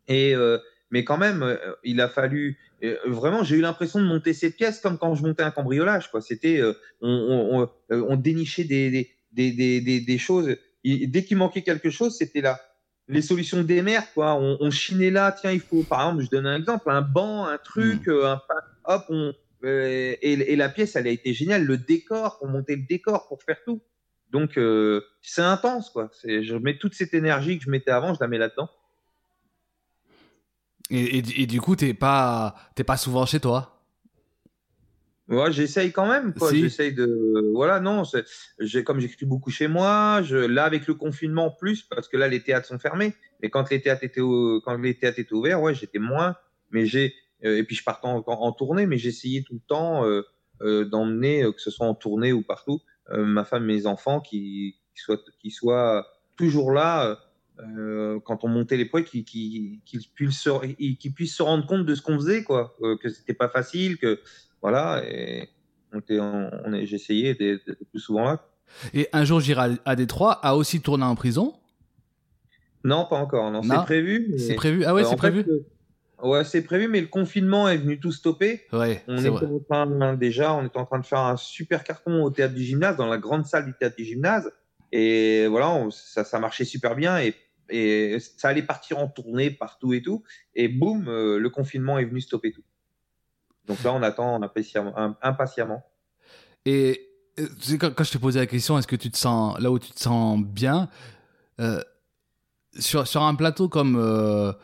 Et euh, mais quand même, euh, il a fallu vraiment. J'ai eu l'impression de monter ces pièces comme quand je montais un cambriolage. Quoi. C'était, on, on, dénichait des des, des, des, des choses. dès qu'il manquait quelque chose, c'était là. Les solutions des mers, quoi. On, chinait là. Tiens, il faut, par exemple, je donne un exemple, un banc, un truc, mmh. un hop, on, euh, et, la pièce, elle a été géniale. Le décor, pour monter le décor, pour faire tout. Donc, euh, c'est intense, quoi. Je mets toute cette énergie que je mettais avant, je la mets là-dedans. Et, du coup, t'es pas, pas souvent chez toi? Ouais, j'essaye quand même. Quoi. J'essaye de. Voilà, non. Comme j'écris beaucoup chez moi, je... là, avec le confinement, plus, parce que là, les théâtres sont fermés. Mais quand les théâtres étaient, quand les théâtres étaient ouverts, ouais, j'étais moins. Mais j'ai euh, et puis je partais en, en, tournée, mais j'essayais tout le temps euh, euh, d'emmener, que ce soit en tournée ou partout, ma femme, mes enfants, qui, qui soient, qui soient toujours là. Euh, quand on montait les projets, qu'ils qui, qui puissent, se, puissent se rendre compte de ce qu'on faisait, quoi, euh, que c'était pas facile, que voilà. Et on essayé d'être plus souvent là. Et un jour, j'irai à Détroit a aussi tourné en prison? Non, pas encore. Non, c'est prévu. C'est prévu. Ah ouais, c'est prévu. Ouais, c'est prévu, mais le confinement est venu tout stopper. Ouais, on est, en train, déjà, on est en train de faire un super carton au théâtre du gymnase, dans la grande salle du théâtre du gymnase. Et voilà, ça, ça marchait super bien et, et, ça allait partir en tournée partout et tout. Et boum, euh, le confinement est venu stopper tout. Donc là, on attend impatiemment. Et euh, quand, je te posais la question, est-ce que tu te sens là où tu te sens bien euh, sur, un plateau comme,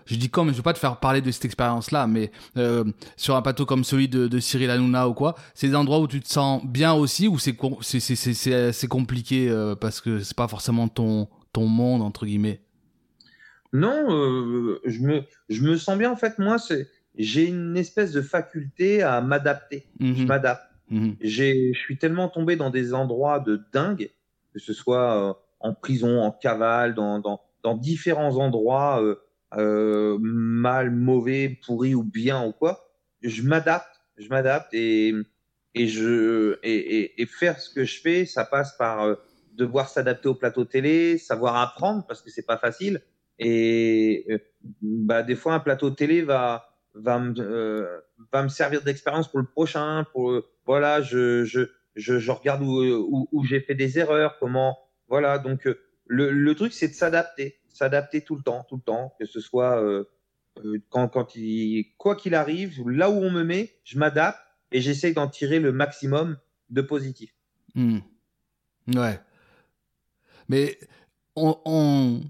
je dis comme, je veux pas te faire parler de cette expérience-là, mais euh, sur un plateau comme celui de, Cyril Hanouna ou quoi, c'est des endroits où tu te sens bien aussi, ou c'est c'est compliqué parce que c'est pas forcément ton ton monde entre guillemets? Non, euh, je me je me sens bien en fait. Moi, c'est j'ai une espèce de faculté à m'adapter. Je mhm. m'adapte. J'ai je suis tellement tombé dans des endroits de dingue, que ce soit euh, en prison, en cavale, dans dans dans différents endroits, euh, euh, mal, mauvais, pourri ou bien ou quoi, je m'adapte, je m'adapte et et je et, et, faire ce que je fais, ça passe par euh, devoir s'adapter au plateau télé, savoir apprendre parce que c'est pas facile. Et euh, bah des fois un plateau télé va va me va me servir d'expérience pour le prochain. Pour voilà, je je je, je regarde où, où, j'ai fait des erreurs, comment, voilà. Donc le, le truc, c'est de s'adapter, s'adapter tout le temps, tout le temps, que ce soit euh, quand, quand il, quoi qu'il arrive, là où on me met, je m'adapte et j'essaye d'en tirer le maximum de positif. Hmm. Ouais. Mais on, on,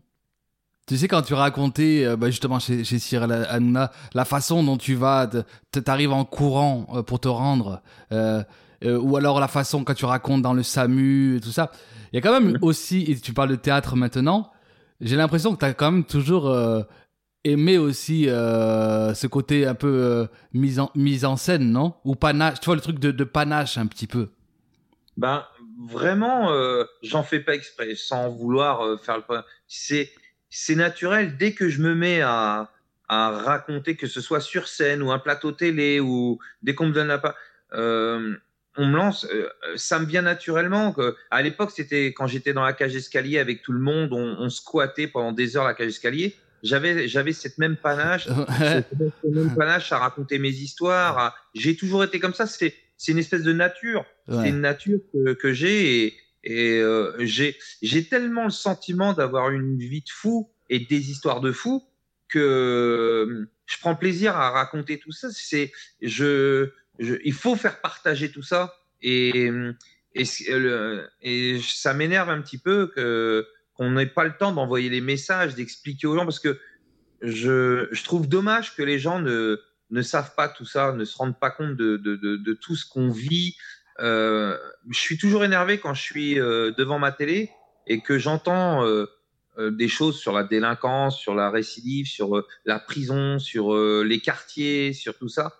Tu sais, quand tu racontais euh, bah, justement chez, chez Cyril Hanouna, la façon dont tu vas, t'arrives en courant euh, pour te rendre, euh, ou alors la façon quand tu racontes dans le SAMU et tout ça, il y a quand même aussi, et tu parles de théâtre maintenant, j'ai l'impression que tu as quand même toujours aimé aussi ce côté un peu mise, en, mise en scène, non? Ou panache, tu vois le truc de, de panache un petit peu. Ben vraiment, euh, j'en fais pas exprès, sans vouloir euh, faire le. C'est c'est naturel dès que je me mets à à raconter, que ce soit sur scène ou un plateau télé ou dès qu'on me donne la part, euh, on me lance, euh, ça me vient naturellement. Que, à l'époque, c'était quand j'étais dans la cage escalier avec tout le monde, on, on squattait pendant des heures la cage escalier. J'avais j'avais cette même panache, cette même panache à raconter mes histoires. à- J'ai toujours été comme ça. C'est c'est une espèce de nature. Ouais. C'est une nature que, que j'ai et, et euh, j'ai tellement le sentiment d'avoir une vie de fou et des histoires de fou que euh, je prends plaisir à raconter tout ça. C'est je, je il faut faire partager tout ça et et, le- et ça m'énerve un petit peu que qu'on n'ait pas le temps d'envoyer les messages, d'expliquer aux gens parce que je, je trouve dommage que les gens ne ne savent pas tout ça, ne se rendent pas compte de, de, de tout ce qu'on vit. Euh, je suis toujours énervé quand je suis euh, devant ma télé et que j'entends euh, des choses sur la délinquance, sur la récidive, sur la prison, sur les quartiers, sur tout ça.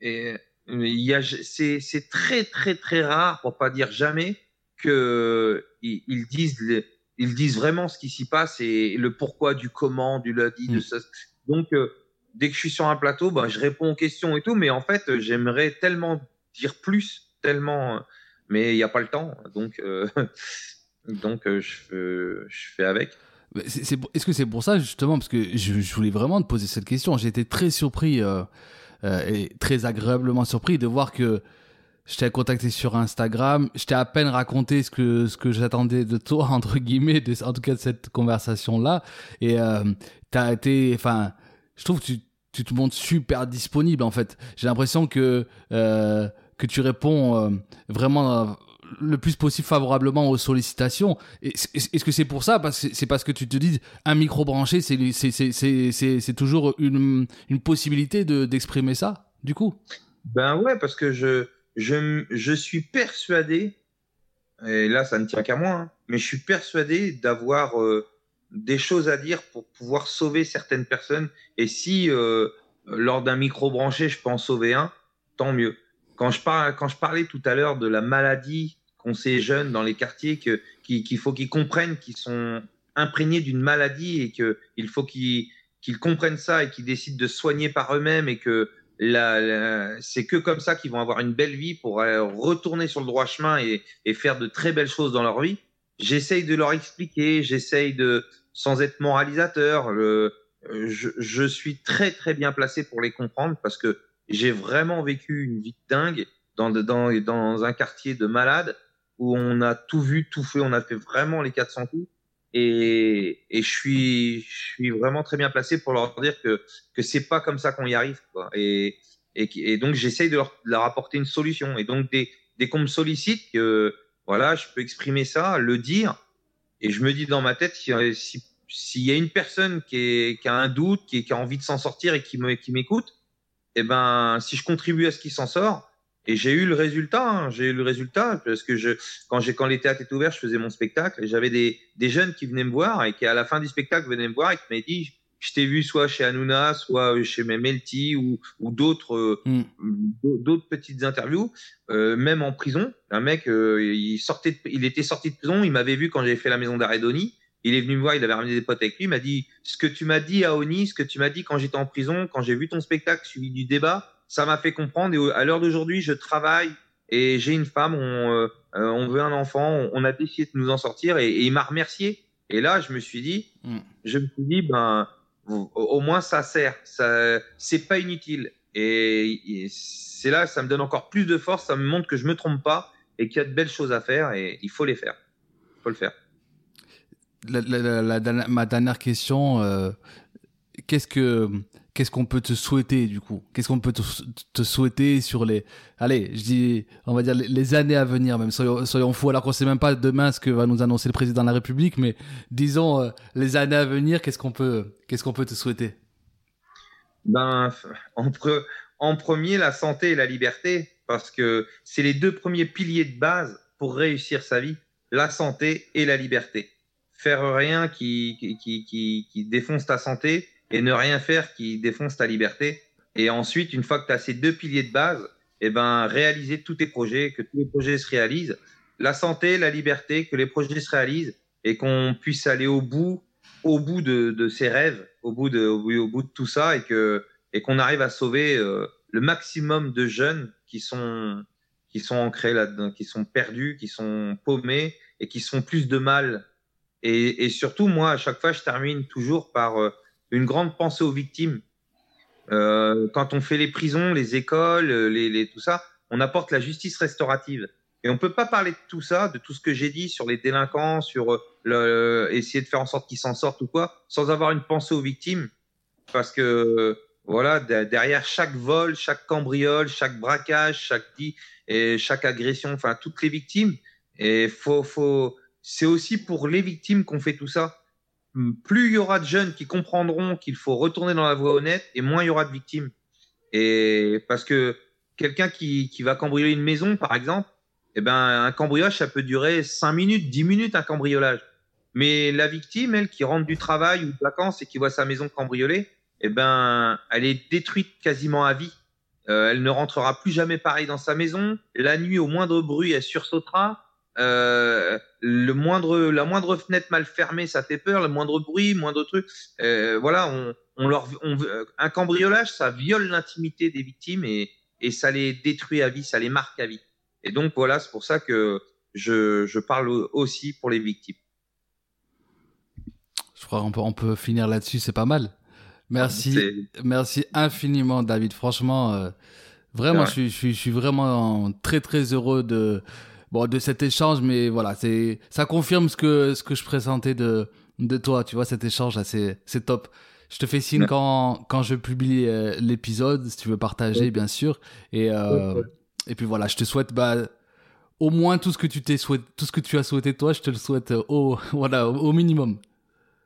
Et il y a, c'est, c'est très très très rare, pour pas dire jamais, que ils, disent les- ils disent vraiment ce qui s'y passe et le pourquoi du comment, du lundi, de Mm. ça. Donc euh, dès que je suis sur un plateau, bah, je réponds aux questions et tout, mais en fait, j'aimerais tellement dire plus, tellement, euh, mais il n'y a pas le temps, donc, euh, (laughs) donc euh, je, je fais avec. Est-ce que c'est pour ça justement parce que je, voulais vraiment te poser cette question. J'ai été très surpris euh, et très agréablement surpris de voir que je t'ai contacté sur Instagram. Je t'ai à peine raconté ce que ce que j'attendais de toi (laughs) entre guillemets, en tout cas de cette conversation là. Et euh, t'as été, enfin, je trouve que tu tu te montres super disponible en fait. J'ai l'impression que que tu réponds euh, vraiment euh, le plus possible favorablement aux sollicitations. Est-ce que c'est pour ça? C'est parce que tu te dis un micro branché, c'est toujours une une possibilité de d'exprimer ça du coup? Ben ouais, parce que je, je, je suis persuadé, et là ça ne tient qu'à moi, hein, mais je suis persuadé d'avoir euh, des choses à dire pour pouvoir sauver certaines personnes. Et si lors d'un micro branché je peux en sauver un, tant mieux. Quand je, parle, quand je parlais tout à l'heure de la maladie qu'ont ces jeunes dans les quartiers, qu'il, faut qu'ils comprennent qu'ils sont imprégnés d'une maladie et qu'il faut qu'ils, comprennent ça et qu'ils décident de soigner par eux-mêmes et que c'est que comme ça qu'ils vont avoir une belle vie pour euh, retourner sur le droit chemin et, faire de très belles choses dans leur vie. J'essaye de leur expliquer, j'essaye de, sans être moralisateur, euh, je suis très très bien placé pour les comprendre parce que j'ai vraiment vécu une vie de dingue dans, dans, dans un quartier de malades où on a tout vu, tout fait, on a fait vraiment les 400 coups. Et, et je suis, je suis vraiment très bien placé pour leur dire que que c'est pas comme ça qu'on y arrive. Quoi. Et, et, donc j'essaye de leur, de leur apporter une solution. Et donc dès, dès qu'on me sollicite, que voilà, je peux exprimer ça, le dire, et je me dis dans ma tête si si- s'il y a une personne qui, est, qui a un doute, qui, a envie de s'en sortir et qui m'écoute, eh ben si je contribue à ce qu'il s'en sort. Et j'ai eu le résultat, hein, j'ai eu le résultat parce que je, quand j'ai quand les théâtres étaient ouverts, je faisais mon spectacle et j'avais des, des jeunes qui venaient me voir et qui à la fin du spectacle venaient me voir et qui m'avaient dit je t'ai vu soit chez Hanouna, soit chez Melty ou, ou d'autres euh, Mm. d'autres petites interviews, euh, même en prison. Un mec, euh, il sortait, de- il était sorti de prison, il m'avait vu quand j'avais fait la maison d'arrêt d'Oni. Il est venu me voir, il avait ramené des potes avec lui. Il m'a dit ce que tu m'as dit à Oni, ce que tu m'as dit quand j'étais en prison, quand j'ai vu ton spectacle suivi du débat, ça m'a fait comprendre. Et à l'heure d'aujourd'hui, je travaille et j'ai une femme, on, euh, euh, on veut un enfant, on, on a décidé de nous en sortir et, et il m'a remercié. Et là, je me suis dit, Mm. je me suis dit, ben, au, au moins ça sert, ça, c'est pas inutile. Et, et c'est là, ça me donne encore plus de force, ça me montre que je me trompe pas et qu'il y a de belles choses à faire et il faut les faire. Il faut le faire. Ma dernière question, euh, qu'est-ce que qu'est-ce qu'on peut te souhaiter du coup? Qu'est-ce qu'on peut te, souhaiter sur les, allez, je dis, on va dire les, années à venir, même soyons, soyons fous, alors qu'on sait même pas demain ce que va nous annoncer le président de la République, mais disons euh, les années à venir, qu'est-ce qu'on peut, qu'est-ce qu'on peut te souhaiter? Ben, en, en premier, la santé et la liberté, parce que c'est les deux premiers piliers de base pour réussir sa vie, la santé et la liberté. Faire rien qui, qui, qui, qui défonce ta santé et ne rien faire qui défonce ta liberté. Et ensuite, une fois que tu as ces deux piliers de base, eh ben, réaliser tous tes projets, que tous les projets se réalisent. La santé, la liberté, que les projets se réalisent et qu'on puisse aller au bout, au bout de, de ses rêves, au bout de, au bout de tout ça et que et qu'on arrive à sauver euh, le maximum de jeunes qui sont qui sont ancrés là-dedans, qui sont perdus, qui sont paumés et qui sont plus de mal. Et, et surtout, moi, à chaque fois, je termine toujours par euh, une grande pensée aux victimes. Euh, quand on fait les prisons, les écoles, les, les, tout ça, on apporte la justice restaurative. Et on peut pas parler de tout ça, de tout ce que j'ai dit sur les délinquants, sur euh, le, essayer de faire en sorte qu'ils s'en sortent ou quoi, sans avoir une pensée aux victimes. Parce que voilà, derrière chaque vol, chaque cambriole, chaque braquage, chaque et chaque agression, enfin toutes les victimes. Et faut, faut, c'est aussi pour les victimes qu'on fait tout ça plus il y aura de jeunes qui comprendront qu'il faut retourner dans la voie honnête et moins il y aura de victimes. Et parce que quelqu'un qui, qui va cambrioler une maison, par exemple, eh ben, un cambriolage, ça peut durer 5 minutes, 10 minutes, un cambriolage. Mais la victime, elle, qui rentre du travail ou de vacances et qui voit sa maison cambriolée, eh ben, elle est détruite quasiment à vie. Euh, elle ne rentrera plus jamais pareil dans sa maison. La nuit, au moindre bruit, elle sursautera. Euh, le moindre, la moindre fenêtre mal fermée, ça fait peur. Le moindre bruit, moindre truc. Euh, voilà, on, on leur, on, un cambriolage, ça viole l'intimité des victimes et, et ça les détruit à vie, ça les marque à vie. Et donc voilà, c'est pour ça que je, je parle aussi pour les victimes. Je crois qu'on peut, on peut finir là-dessus, c'est pas mal. Merci, merci infiniment, David. Franchement, euh, vraiment, je, je, je, suis vraiment très très heureux de bon, de cet échange, mais voilà, c'est, ça confirme ce que, ce que je présentais de, de toi, tu vois, cet échange, c'est, c'est top. Je te fais signe quand, quand je publie euh, l'épisode, si tu veux partager, bien sûr. Et, euh, et puis voilà, je te souhaite, bah, au moins tout ce que tu t'es souhaité, tout ce que tu as souhaité toi, je te le souhaite au, (laughs) voilà, au minimum.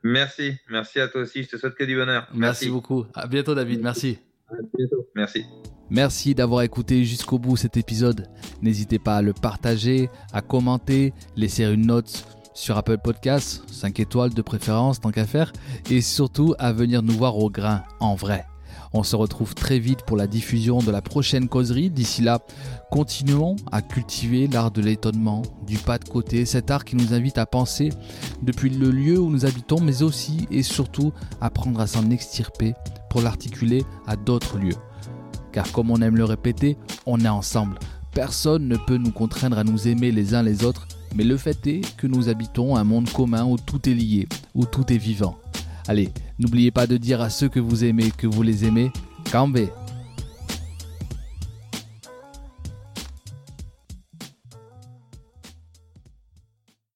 Merci, merci à toi aussi. Je te souhaite que du bonheur. Merci, merci beaucoup. À bientôt, David. Merci. À bientôt. Merci. Merci d'avoir écouté jusqu'au bout cet épisode. N'hésitez pas à le partager, à commenter, laisser une note sur Apple Podcasts, 5 étoiles de préférence tant qu'à faire, et surtout à venir nous voir au grain, en vrai. On se retrouve très vite pour la diffusion de la prochaine causerie. D'ici là, continuons à cultiver l'art de l'étonnement, du pas de côté, cet art qui nous invite à penser depuis le lieu où nous habitons, mais aussi et surtout apprendre à s'en extirper pour l'articuler à d'autres lieux car comme on aime le répéter, on est ensemble. Personne ne peut nous contraindre à nous aimer les uns les autres, mais le fait est que nous habitons un monde commun où tout est lié, où tout est vivant. Allez, n'oubliez pas de dire à ceux que vous aimez que vous les aimez. Cambé